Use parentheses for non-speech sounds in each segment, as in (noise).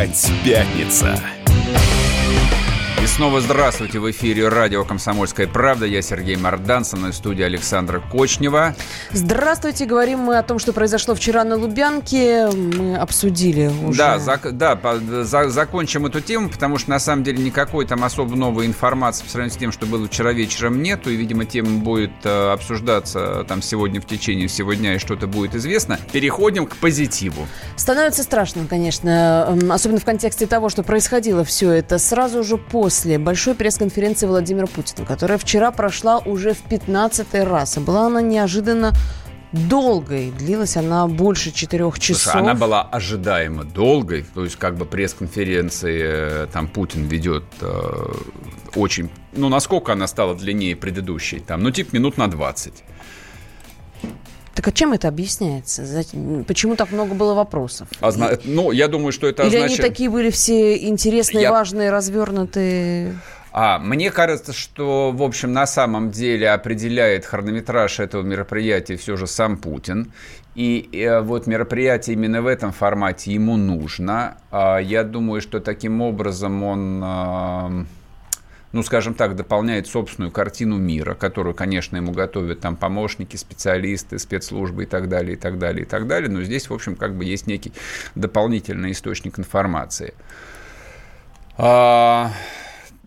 Опять пятница снова здравствуйте. В эфире радио «Комсомольская правда». Я Сергей Мордан, со мной в студии Александра Кочнева. Здравствуйте. Говорим мы о том, что произошло вчера на Лубянке. Мы обсудили уже. Да, зак- да за- закончим эту тему, потому что на самом деле никакой там особо новой информации по сравнению с тем, что было вчера вечером, нету. И, видимо, тема будет э, обсуждаться там сегодня в течение всего дня, и что-то будет известно. Переходим к позитиву. Становится страшно, конечно, особенно в контексте того, что происходило все это сразу же после после большой пресс-конференции Владимира Путина, которая вчера прошла уже в 15 раз. И была она неожиданно долгой. Длилась она больше четырех часов. Слушай, она была ожидаемо долгой. То есть, как бы пресс-конференции э, там Путин ведет э, очень... Ну, насколько она стала длиннее предыдущей? Там, ну, типа минут на 20. Так а чем это объясняется? Почему так много было вопросов? А, ну, я думаю, что это Или означает... они такие были все интересные, я... важные, развернутые? А, мне кажется, что, в общем, на самом деле определяет хронометраж этого мероприятия все же сам Путин. И э, вот мероприятие именно в этом формате ему нужно. А, я думаю, что таким образом он... Э, ну, скажем так, дополняет собственную картину мира, которую, конечно, ему готовят там помощники, специалисты, спецслужбы и так далее, и так далее, и так далее. Но здесь, в общем, как бы есть некий дополнительный источник информации. А,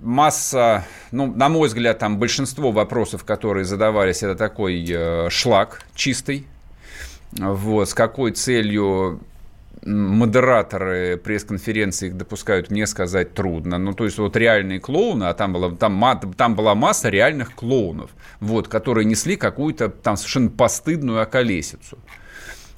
масса, ну, на мой взгляд, там большинство вопросов, которые задавались, это такой э, шлак чистый. Вот, с какой целью модераторы пресс-конференции их допускают, мне сказать трудно. Ну, то есть, вот реальные клоуны, а там, была там, там была масса реальных клоунов, вот, которые несли какую-то там совершенно постыдную околесицу.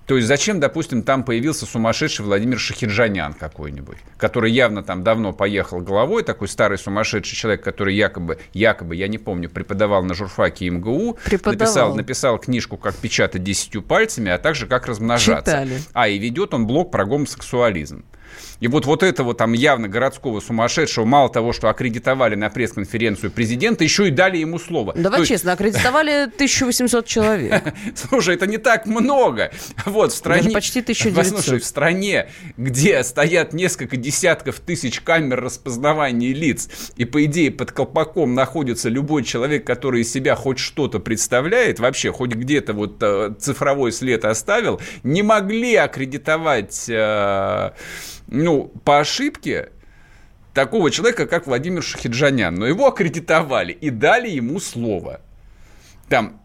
То есть зачем, допустим, там появился сумасшедший Владимир Шахиджанян какой-нибудь, который явно там давно поехал головой, такой старый сумасшедший человек, который якобы, якобы, я не помню, преподавал на журфаке МГУ, написал, написал книжку «Как печатать десятью пальцами», а также «Как размножаться». Читали. А, и ведет он блог про гомосексуализм. И вот, вот этого там явно городского сумасшедшего, мало того, что аккредитовали на пресс-конференцию президента, еще и дали ему слово. Давай То честно, есть... аккредитовали (laughs) 1800 человек. (laughs) Слушай, это не так много. Вот в стране... Даже почти 1900. Послушай, в стране, где стоят несколько десятков тысяч камер распознавания лиц, и, по идее, под колпаком находится любой человек, который из себя хоть что-то представляет, вообще, хоть где-то вот э, цифровой след оставил, не могли аккредитовать э, ну, по ошибке такого человека, как Владимир Шахиджанян. Но его аккредитовали и дали ему слово. Там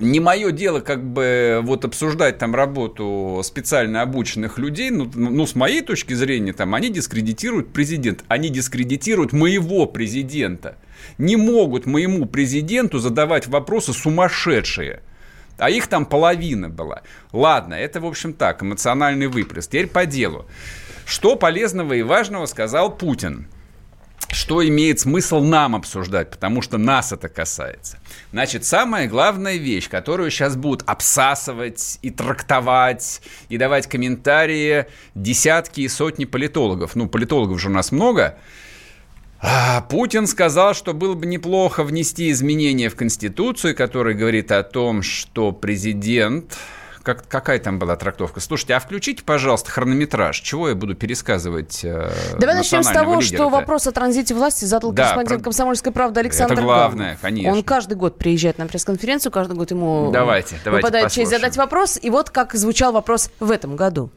не мое дело как бы вот обсуждать там работу специально обученных людей, ну, ну, с моей точки зрения, там, они дискредитируют президента, они дискредитируют моего президента. Не могут моему президенту задавать вопросы сумасшедшие. А их там половина была. Ладно, это, в общем, так, эмоциональный выплеск. Теперь по делу. Что полезного и важного сказал Путин? что имеет смысл нам обсуждать, потому что нас это касается. Значит, самая главная вещь, которую сейчас будут обсасывать и трактовать, и давать комментарии десятки и сотни политологов. Ну, политологов же у нас много. А Путин сказал, что было бы неплохо внести изменения в Конституцию, который говорит о том, что президент как, какая там была трактовка? Слушайте, а включите, пожалуйста, хронометраж. Чего я буду пересказывать э, Давай начнем с того, что вопрос о транзите власти задал да, корреспондент про... «Комсомольской правды» Александр Это главное, Гамов. конечно. Он каждый год приезжает на пресс-конференцию, каждый год ему давайте, давайте выпадает послушаем. честь задать вопрос. И вот как звучал вопрос в этом году.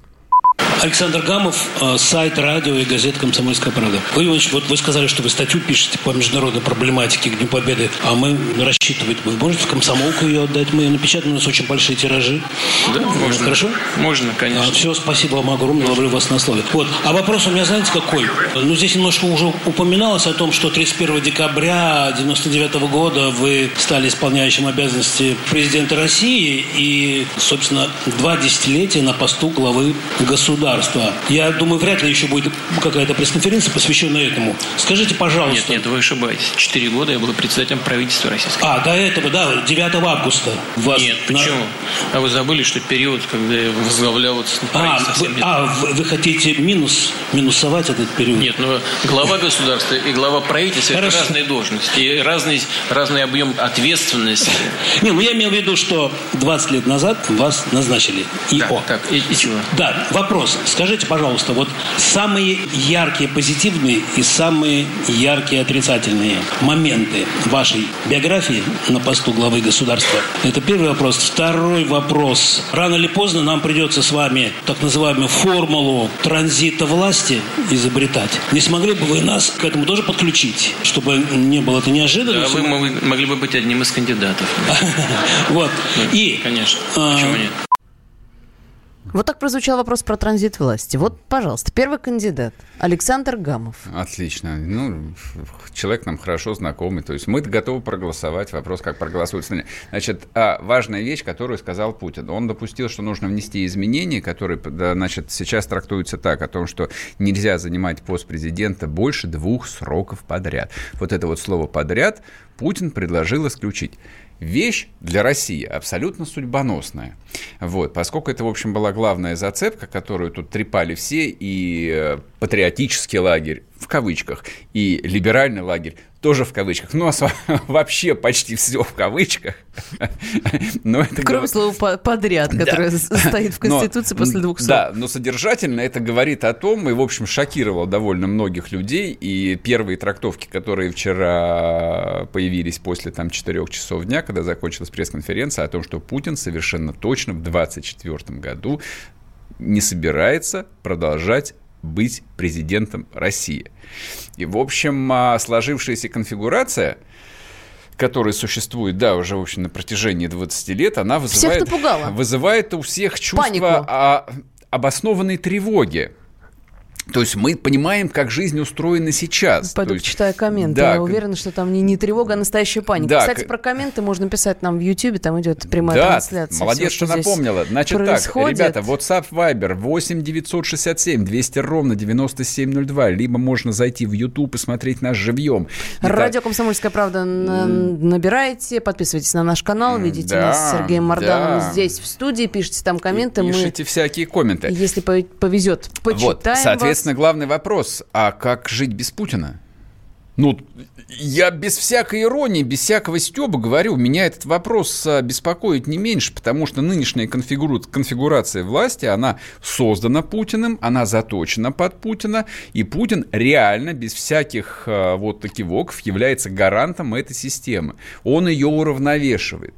Александр Гамов, э, сайт радио и газета «Комсомольская правда». Вы, Иванович, вот вы сказали, что вы статью пишете по международной проблематике к Дню Победы, а мы рассчитывать, вы можете в комсомолку ее отдать? Мы ее напечатаем, у нас очень большие тиражи. Да, можно. Хорошо? Можно, конечно. А, все, спасибо вам огромное, ловлю вас на слове. Вот, а вопрос у меня, знаете, какой? Ну, здесь немножко уже упоминалось о том, что 31 декабря 99 года вы стали исполняющим обязанности президента России и, собственно, два десятилетия на посту главы государства государства. Я думаю, вряд ли еще будет какая-то пресс-конференция, посвященная этому. Скажите, пожалуйста. Нет, нет, вы ошибаетесь. Четыре года я был председателем правительства Российской А, до этого, да, 9 августа. Вас нет, почему? На... А вы забыли, что период, когда я возглавлял вот а, вы, а, вы, хотите минус, минусовать этот период? Нет, ну глава государства и глава правительства это разные должности, и разный, разный объем ответственности. (laughs) Не, ну я имел в виду, что 20 лет назад вас назначили ИО. Так, так и, и чего? Да, вопрос. Скажите, пожалуйста, вот самые яркие позитивные и самые яркие отрицательные моменты вашей биографии на посту главы государства. Это первый вопрос. Второй вопрос. Рано или поздно нам придется с вами так называемую формулу транзита власти изобретать. Не смогли бы вы нас к этому тоже подключить, чтобы не было это неожиданно? Да, вы могли бы быть одним из кандидатов. (laughs) Вот. И... Конечно. А, Почему нет? Вот так прозвучал вопрос про транзит власти. Вот, пожалуйста, первый кандидат. Александр Гамов. Отлично. Ну, человек нам хорошо знакомый. То есть мы готовы проголосовать. Вопрос, как проголосуют Значит, а, важная вещь, которую сказал Путин. Он допустил, что нужно внести изменения, которые, значит, сейчас трактуются так, о том, что нельзя занимать пост президента больше двух сроков подряд. Вот это вот слово «подряд» Путин предложил исключить вещь для России абсолютно судьбоносная. Вот, поскольку это, в общем, была главная зацепка, которую тут трепали все, и э, патриотический лагерь, в кавычках, и либеральный лагерь, тоже в кавычках. Ну, а (laughs) вообще почти все в кавычках. (laughs) но это Кроме говор... слова «подряд», которое да. стоит в Конституции но, после двух слов. Да, но содержательно это говорит о том, и, в общем, шокировало довольно многих людей, и первые трактовки, которые вчера появились после там четырех часов дня, когда закончилась пресс-конференция, о том, что Путин совершенно точно в 2024 году не собирается продолжать быть президентом России. И, в общем, а, сложившаяся конфигурация которая существует, да, уже, в общем, на протяжении 20 лет, она вызывает, вызывает у всех чувство о, обоснованной тревоги. То есть мы понимаем, как жизнь устроена сейчас. Пойду есть, читаю комменты. Да, Я уверена, что там не, не тревога, а настоящая паника. Да, Кстати, про комменты можно писать нам в YouTube, там идет прямая да, трансляция. молодец, Все, что, что напомнила. Значит происходит. так, ребята, WhatsApp, Viber 8 967 200 ровно 9702. Либо можно зайти в YouTube и смотреть нас живьем. Радио «Комсомольская правда» набирайте, подписывайтесь на наш канал, видите да, нас с Сергеем Мордановым да. здесь в студии, пишите там комменты. Пишите мы, всякие комменты. Если повезет, почитаем вот, соответственно, Соответственно, главный вопрос, а как жить без Путина? Ну, я без всякой иронии, без всякого стеба говорю, меня этот вопрос а, беспокоит не меньше, потому что нынешняя конфигуру... конфигурация власти, она создана Путиным, она заточена под Путина, и Путин реально, без всяких а, вот такивоков, является гарантом этой системы. Он ее уравновешивает.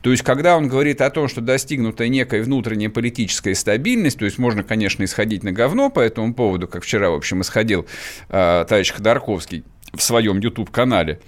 То есть, когда он говорит о том, что достигнута некая внутренняя политическая стабильность, то есть, можно, конечно, исходить на говно по этому поводу, как вчера, в общем, исходил э, товарищ Ходорковский, в своем YouTube-канале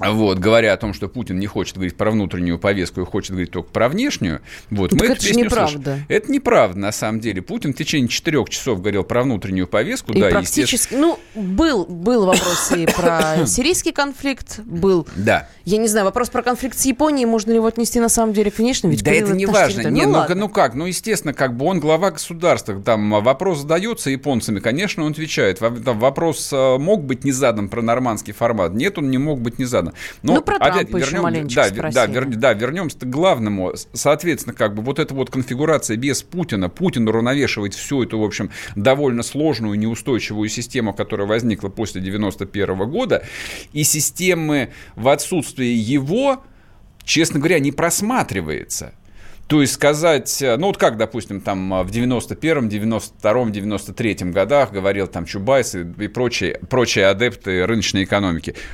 вот, говоря о том, что Путин не хочет говорить про внутреннюю повестку и хочет говорить только про внешнюю, вот, так мы это же неправда. Слышим. Это неправда, на самом деле. Путин в течение четырех часов говорил про внутреннюю повестку. И да, практически, ну, был, был вопрос и про (coughs) сирийский конфликт, был. Да. Я не знаю, вопрос про конфликт с Японией, можно ли его отнести на самом деле к внешнему? Ведь да это не важно. Не, ну, ну, ну как, ну, естественно, как бы он глава государства, там вопрос задается японцами, конечно, он отвечает. Вопрос э, мог быть не задан про нормандский формат? Нет, он не мог быть не задан. Но, ну, про опять, Трампа вернем, еще да, да, вер, да, вернемся к главному. Соответственно, как бы вот эта вот конфигурация без Путина, Путин уравновешивает всю эту, в общем, довольно сложную, неустойчивую систему, которая возникла после 91 года, и системы в отсутствии его, честно говоря, не просматривается. То есть сказать, ну вот как, допустим, там в 91-м, 92-м, 93-м годах говорил там Чубайс и, и прочие, прочие адепты рыночной экономики –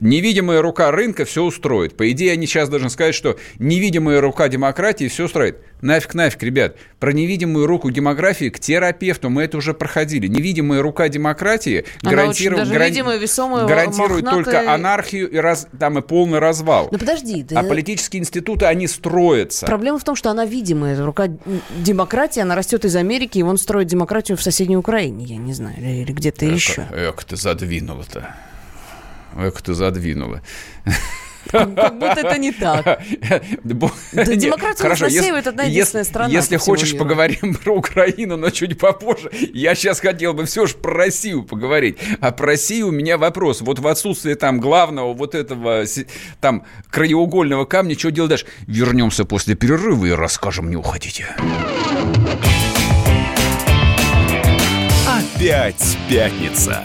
Невидимая рука рынка все устроит. По идее, они сейчас должны сказать, что невидимая рука демократии все устроит. Нафиг, нафиг, ребят. Про невидимую руку демографии к терапевту мы это уже проходили. Невидимая рука демократии гарантирует, гаран... весомая, гарантирует только анархию и, раз... там, и полный развал. Ну подожди. Да... А политические институты, они строятся. Проблема в том, что она видимая. Рука демократии, она растет из Америки, и он строит демократию в соседней Украине, я не знаю, или где-то еще. Эх, ты задвинула-то. Эх, ты задвинула. Как, будто это не так. Да, демократия Хорошо, это одна единственная страна. Если хочешь, миру. поговорим про Украину, но чуть попозже. Я сейчас хотел бы все же про Россию поговорить. А про Россию у меня вопрос. Вот в отсутствие там главного вот этого там краеугольного камня, что делать дальше? Вернемся после перерыва и расскажем, не уходите. Опять пятница.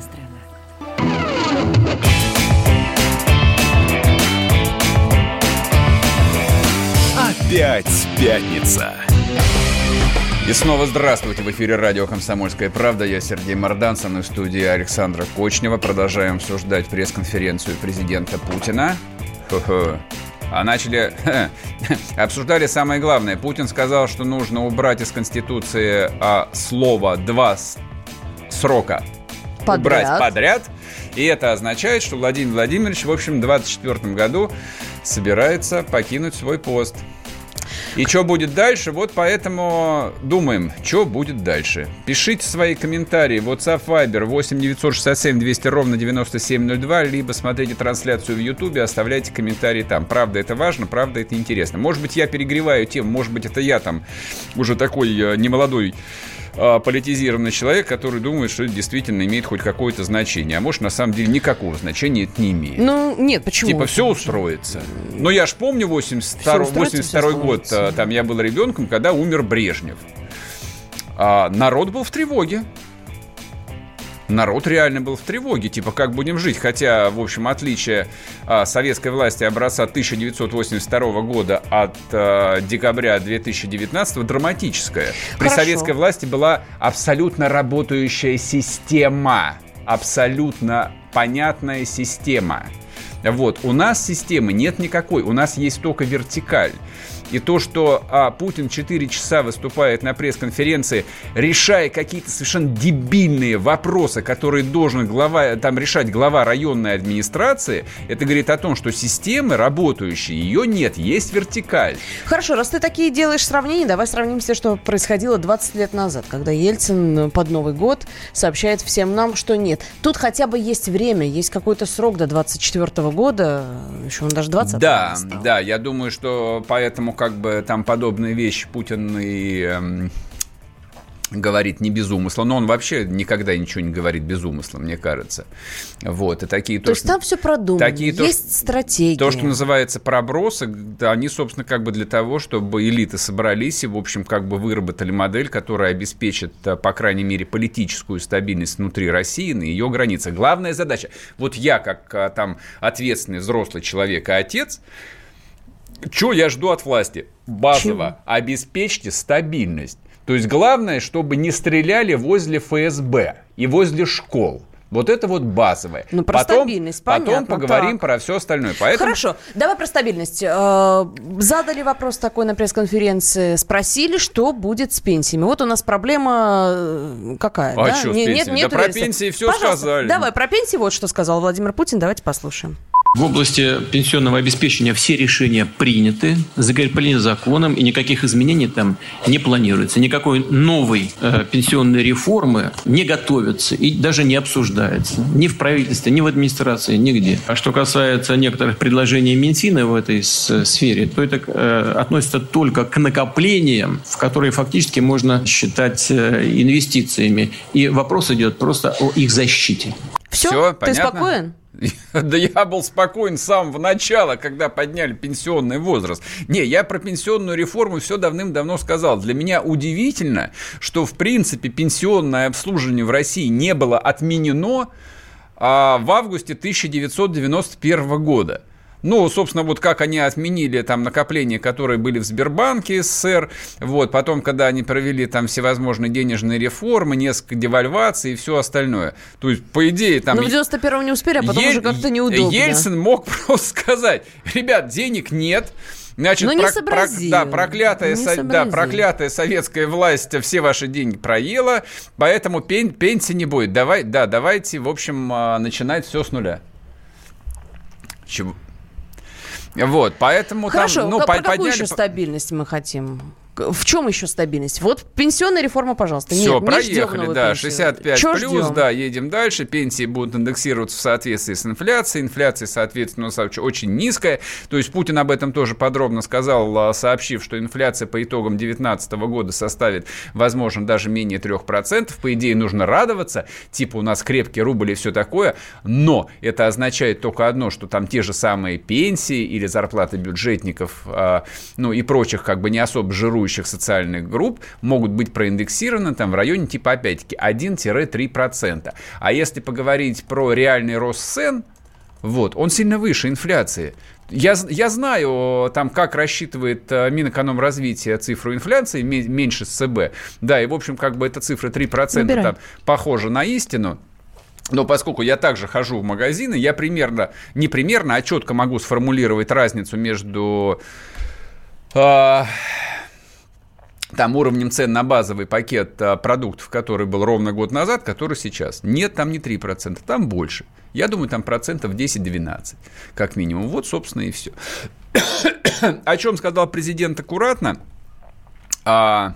Опять пятница. И снова здравствуйте. В эфире радио «Комсомольская правда». Я Сергей Мордан, со мной в студии Александра Кочнева. Продолжаем обсуждать пресс-конференцию президента Путина. Хо-хо. А начали... (laughs) Обсуждали самое главное. Путин сказал, что нужно убрать из Конституции а, слово «два с- срока». Подряд. Убрать подряд. И это означает, что Владимир Владимирович, в общем, в 2024 году собирается покинуть свой пост. И что будет дальше? Вот поэтому думаем, что будет дальше. Пишите свои комментарии. WhatsApp Viber 8 967 200 ровно 9702, либо смотрите трансляцию в Ютубе, оставляйте комментарии там. Правда, это важно, правда, это интересно. Может быть, я перегреваю тему, может быть, это я там уже такой э, немолодой политизированный человек, который думает, что это действительно имеет хоть какое-то значение. А может, на самом деле, никакого значения это не имеет. Ну, нет, почему? Типа все устроится. Но я ж помню 82, Всё устроится, 82 всё год, а, там я был ребенком, когда умер Брежнев. А народ был в тревоге. Народ реально был в тревоге, типа, как будем жить. Хотя, в общем, отличие а, советской власти образца 1982 года от а, декабря 2019 драматическое. При Хорошо. советской власти была абсолютно работающая система. Абсолютно понятная система. Вот, у нас системы нет никакой, у нас есть только вертикаль. И то, что а, Путин 4 часа выступает на пресс-конференции, решая какие-то совершенно дебильные вопросы, которые должен глава, там решать глава районной администрации, это говорит о том, что системы работающие, ее нет, есть вертикаль. Хорошо, раз ты такие делаешь сравнения, давай сравним с тем, что происходило 20 лет назад, когда Ельцин под Новый год сообщает всем нам, что нет. Тут хотя бы есть время, есть какой-то срок до 24 года, еще он даже 20 Да, да, я думаю, что поэтому как бы там подобные вещи Путин и эм, говорит не без умысла, но он вообще никогда ничего не говорит без умысла, мне кажется. Вот, и такие То есть там все продумано, такие то, есть стратегия. То, что называется пробросы, да, они, собственно, как бы для того, чтобы элиты собрались и, в общем, как бы выработали модель, которая обеспечит, а, по крайней мере, политическую стабильность внутри России на ее границах. Главная задача. Вот я, как а, там ответственный взрослый человек и отец, что я жду от власти? Базово. Обеспечьте стабильность. То есть главное, чтобы не стреляли возле ФСБ и возле школ. Вот это вот базовое. Ну, про потом, стабильность, Потом понятно, поговорим так. про все остальное. Поэтому Хорошо, давай про стабильность. Э, Задали вопрос такой на пресс-конференции, спросили, что будет с пенсиями. Вот у нас проблема э, какая? А да? с Не- пенсиями? Да нету про рельса. пенсии всё Пожалуйста, сказали. Давай про пенсии вот что сказал Владимир Путин. Давайте послушаем. В области пенсионного обеспечения все решения приняты, закреплены законом, и никаких изменений там не планируется. Никакой новой э, пенсионной реформы не готовится и даже не обсуждается. Ни в правительстве, ни в администрации, нигде. А что касается некоторых предложений Минфина в этой сфере, то это э, относится только к накоплениям, в которые фактически можно считать э, инвестициями. И вопрос идет просто о их защите. Все? Всё, Ты понятно? спокоен? (laughs) Да я был спокоен с самого начала, когда подняли пенсионный возраст. Не, я про пенсионную реформу все давным-давно сказал. Для меня удивительно, что в принципе пенсионное обслуживание в России не было отменено а, в августе 1991 года. Ну, собственно, вот как они отменили там накопления, которые были в Сбербанке СССР, вот, потом, когда они провели там всевозможные денежные реформы, несколько девальваций и все остальное. То есть, по идее, там... Ну, в 91-м не успели, а потом Ель- уже как-то неудобно. Ельцин мог (laughs) просто сказать, ребят, денег нет, Значит, Ну, не про- сообразил. да, проклятая, Не со- да, проклятая советская власть все ваши деньги проела, поэтому пен- пенсии не будет. Давай, да, давайте, в общем, а, начинать все с нуля. Чего? Вот, поэтому Хорошо, там, ну, по- про какую подняли еще стабильность мы хотим? В чем еще стабильность? Вот пенсионная реформа, пожалуйста. Все, Нет, проехали, да, пенсию. 65 Чё плюс, ждем? да, едем дальше. Пенсии будут индексироваться в соответствии с инфляцией. Инфляция, соответственно, очень низкая. То есть Путин об этом тоже подробно сказал, а, сообщив, что инфляция по итогам 2019 года составит, возможно, даже менее 3%. По идее, нужно радоваться. Типа у нас крепкий рубль и все такое. Но это означает только одно, что там те же самые пенсии или зарплаты бюджетников, а, ну и прочих как бы не особо жирующих социальных групп могут быть проиндексированы там в районе типа опять-таки 1-3%. А если поговорить про реальный рост цен, вот, он сильно выше инфляции. Я, я знаю, там, как рассчитывает э, Минэкономразвития цифру инфляции, ме- меньше СЦБ. Да, и, в общем, как бы эта цифра 3% Выбирай. там похожа на истину. Но поскольку я также хожу в магазины, я примерно, не примерно, а четко могу сформулировать разницу между а, там уровнем цен на базовый пакет а, продуктов, который был ровно год назад, который сейчас. Нет, там не 3%, там больше. Я думаю, там процентов 10-12, как минимум. Вот, собственно, и все. (coughs) О чем сказал президент аккуратно. А,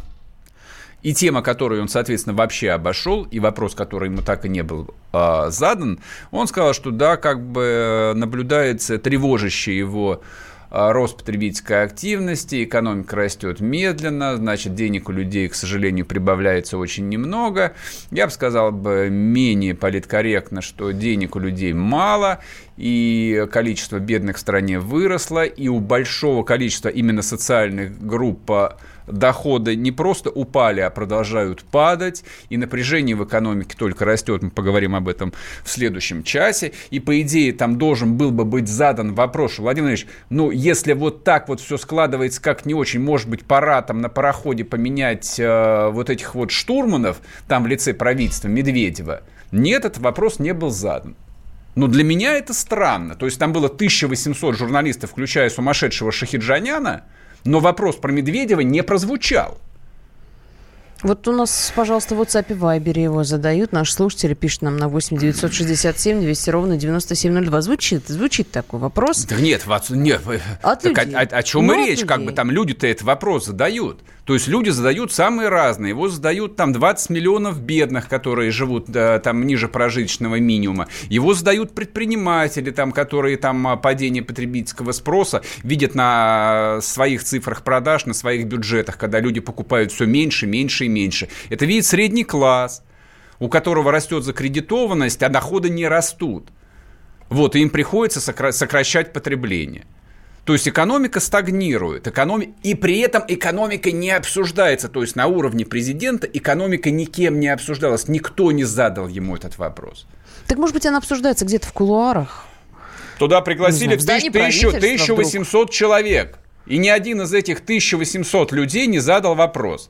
и тема, которую он, соответственно, вообще обошел, и вопрос, который ему так и не был а, задан, он сказал, что да, как бы наблюдается тревожащий его рост потребительской активности, экономика растет медленно, значит, денег у людей, к сожалению, прибавляется очень немного. Я бы сказал бы менее политкорректно, что денег у людей мало, и количество бедных в стране выросло, и у большого количества именно социальных групп а, доходы не просто упали, а продолжают падать, и напряжение в экономике только растет, мы поговорим об этом в следующем часе, и по идее там должен был бы быть задан вопрос, Владимир Владимирович, ну если вот так вот все складывается как не очень, может быть пора там на пароходе поменять э, вот этих вот штурманов, там в лице правительства Медведева, нет, этот вопрос не был задан. Но для меня это странно. То есть там было 1800 журналистов, включая сумасшедшего Шахиджаняна, но вопрос про Медведева не прозвучал. Вот у нас, пожалуйста, в WhatsApp и Viber его задают. Наши слушатели пишут нам на 8 967 200 ровно 9702. Звучит, звучит такой вопрос. Да нет, нет. От так людей. О, о- о чем Ну, и от речь? Как бы там люди-то этот вопрос задают. То есть люди задают самые разные. Его задают там 20 миллионов бедных, которые живут да, там ниже прожиточного минимума. Его задают предприниматели, там, которые там а, падение потребительского спроса видят на своих цифрах продаж, на своих бюджетах, когда люди покупают все меньше, меньше и меньше. Это видит средний класс, у которого растет закредитованность, а доходы не растут. Вот, и им приходится сокра- сокращать потребление. То есть экономика стагнирует, экономи... и при этом экономика не обсуждается. То есть на уровне президента экономика никем не обсуждалась, никто не задал ему этот вопрос. Так, может быть, она обсуждается где-то в кулуарах? Туда пригласили знаю, в тысяч- здании тысячу- правительства 1800 человек. И ни один из этих 1800 людей не задал вопрос.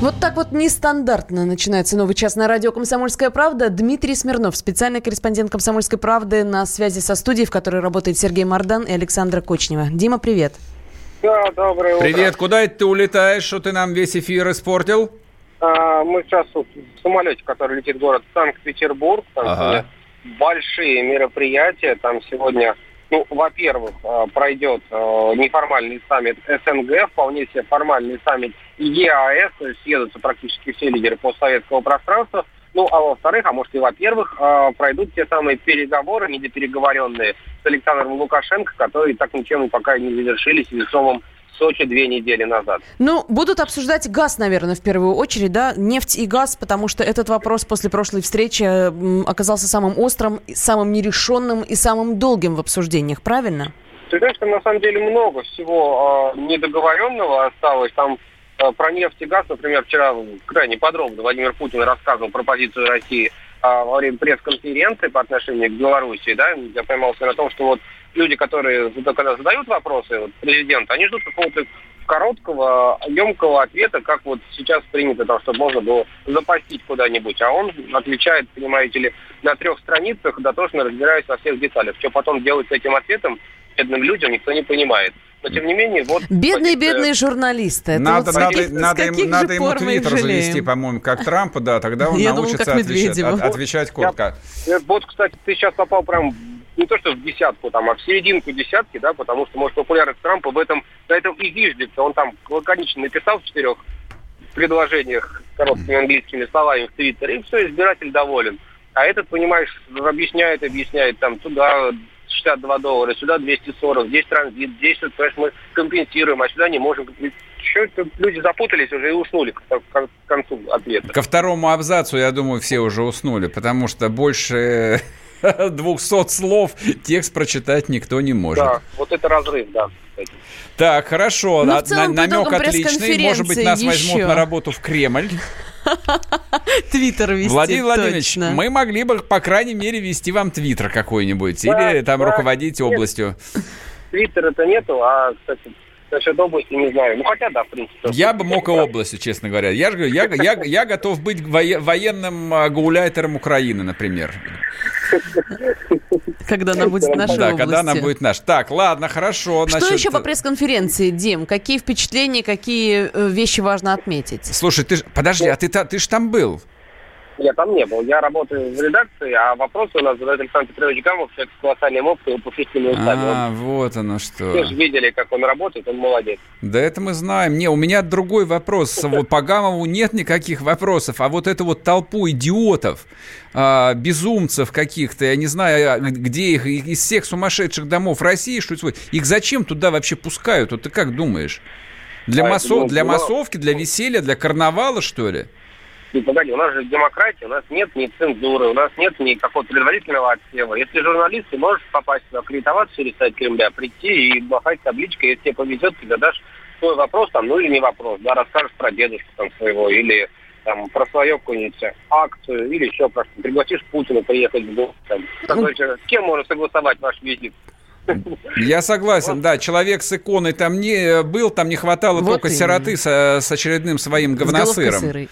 Вот так вот нестандартно начинается новый час на радио «Комсомольская правда». Дмитрий Смирнов, специальный корреспондент «Комсомольской правды» на связи со студией, в которой работает Сергей Мардан и Александра Кочнева. Дима, привет. Да, доброе утро. Привет, куда это ты улетаешь, что ты нам весь эфир испортил? А, мы сейчас вот в самолете, который летит в город Санкт-Петербург. Там Ага. большие мероприятия. Там сегодня Ну, во-первых, э, пройдет э, неформальный саммит СНГ, вполне себе формальный саммит ЕАЭС, съедутся практически все лидеры постсоветского пространства. Ну, а во-вторых, а может и во-первых, э, пройдут те самые переговоры, недопереговоренные с Александром Лукашенко, которые так ничем пока не завершились весомым Сочи две недели назад. Ну, будут обсуждать газ, наверное, в первую очередь, да, нефть и газ, потому что этот вопрос после прошлой встречи оказался самым острым, самым нерешенным и самым долгим в обсуждениях, правильно? Ты знаешь, там на самом деле много всего э, недоговоренного осталось. Там про нефть и газ, например, вчера крайне подробно Владимир Путин рассказывал про позицию России э, во время пресс-конференции по отношению к Белоруссии, да, я поймался на том, что вот люди, которые когда задают вопросы вот, президенту, они ждут какого-то короткого, емкого ответа, как вот сейчас принято, там, чтобы можно было запастить куда-нибудь. А он отвечает, понимаете ли, на трех страницах, дотошно разбираясь во всех деталях. Что потом делать с этим ответом, бедным людям никто не понимает. Но тем не менее, вот... Бедные, позиция... бедные журналисты. Это надо, вот надо, каких, надо, им, надо ему твиттер завести, по-моему, как Трампа, да, тогда он (laughs) Я научится думала, отвечать, от, отвечать коротко. Я, вот, кстати, ты сейчас попал прям не то что в десятку, там, а в серединку десятки, да, потому что, может, популярность Трампа в этом, на этом и зиждется. Он там лаконично написал в четырех предложениях короткими английскими словами в Твиттере, и все, избиратель доволен. А этот, понимаешь, объясняет, объясняет, там, туда 62 доллара, сюда 240, здесь транзит, здесь, понимаешь, мы компенсируем, а сюда не можем. Что это люди запутались уже и уснули к, к концу ответа. Ко второму абзацу, я думаю, все уже уснули, потому что больше (laughs) 200 слов текст прочитать никто не может. Да, вот это разрыв, да. Так, хорошо. Ну, целом, намек отличный. Может быть, нас еще. возьмут на работу в Кремль. (laughs) Твиттер вести, Владимир Владимирович, точно. мы могли бы, по крайней мере, вести вам твиттер какой-нибудь. Да, или там да, руководить нет. областью. Твиттера-то нету, а, кстати, Насчет области не знаю. Ну, хотя да, в принципе. Я бы мог и областью, честно говоря. Я, же, я, я, я готов быть военным а, гауляйтером Украины, например. (laughs) Когда она будет нашей Да, когда она будет наша. Так, ладно, хорошо. Что значит... еще по пресс-конференции, Дим? Какие впечатления, какие э, вещи важно отметить? Слушай, ты ж... подожди, а ты, ты ж там был? Я там не был. Я работаю в редакции, а вопросы у нас задает Александр Петрович Гамов, человек с колоссальным опытом и пушистыми устами. А, вот оно что. Все же видели, как он работает, он молодец. Да это мы знаем. Не, у меня другой вопрос. (laughs) Вот по Гамову нет никаких вопросов, а вот эту вот толпу идиотов, а, безумцев каких-то, я не знаю, а, где их, из всех сумасшедших домов России, что это, их зачем туда вообще пускают? Вот ты как думаешь? Для, а массов, для массовки, для веселья, для карнавала, что ли? И погоди, у нас же демократия, у нас нет ни цензуры, у нас нет ни какого-то предварительного отсева. Если журналист, ты можешь попасть аккредитоваться через сайт Кремля, прийти и махать табличкой, если тебе повезет, ты задашь свой вопрос, там, ну или не вопрос, да, расскажешь про дедушку там своего, или там, про свою какую-нибудь акцию, или еще про что Пригласишь Путина приехать в город. Там, ну, с кем можно согласовать ваш визит? Я (laughs) согласен, да. Человек с иконой там не был, там не хватало вот только именно. сироты с, с очередным своим говносыром.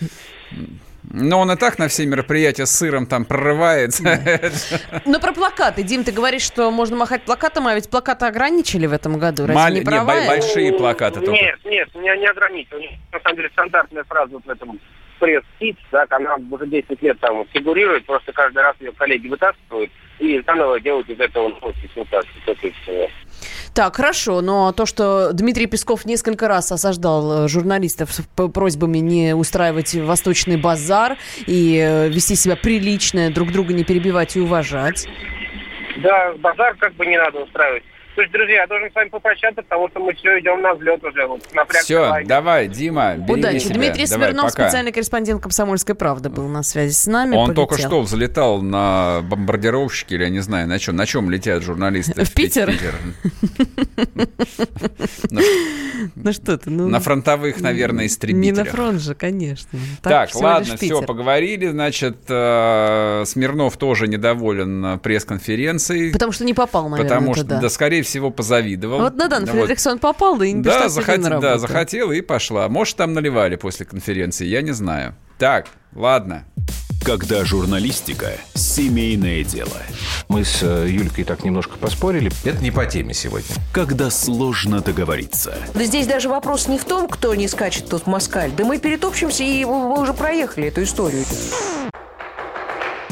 Но он и так на все мероприятия с сыром там прорывается. Но про плакаты. Дим, ты говоришь, что можно махать плакатом, а ведь плакаты ограничили в этом году. Разве Маль... не права? Нет, большие плакаты только. Нет, нет, меня не ограничили. На самом деле стандартная фраза вот в этом пресс-кит, да, она уже 10 лет там фигурирует, просто каждый раз ее коллеги вытаскивают и заново делают из этого новости сенсацию. Так, хорошо, но то, что Дмитрий Песков несколько раз осаждал э, журналистов с просьбами не устраивать восточный базар и э, вести себя прилично, друг друга не перебивать и уважать. Да, базар как бы не надо устраивать. Есть, друзья, я должен с вами попрощаться, потому что мы все идем на взлет уже. Вот, все, давай, Дима, Удачи. Себя. Дмитрий давай, Смирнов, пока. специальный корреспондент «Комсомольской правды» был на связи с нами. Он полетел. только что взлетал на бомбардировщике, или я не знаю, на чем, на чем летят журналисты (laughs) в, Питер. (laughs) Ну что ты, ну... На фронтовых, наверное, истребителях. Не на фронт же, конечно. Так, ладно, все, поговорили. Значит, э, Смирнов тоже недоволен пресс-конференцией. Потому что не попал, наверное, Потому что, да, скорее всего, позавидовал. Вот на Дан Фредериксон попал, да и не да, захот... да, захотел и пошла. Может, там наливали после конференции, я не знаю. Так, ладно. Когда журналистика – семейное дело. Мы с э, Юлькой так немножко поспорили. Это не по теме сегодня. Когда сложно договориться. Да здесь даже вопрос не в том, кто не скачет тут москаль. Да мы перетопчемся, и мы уже проехали эту историю.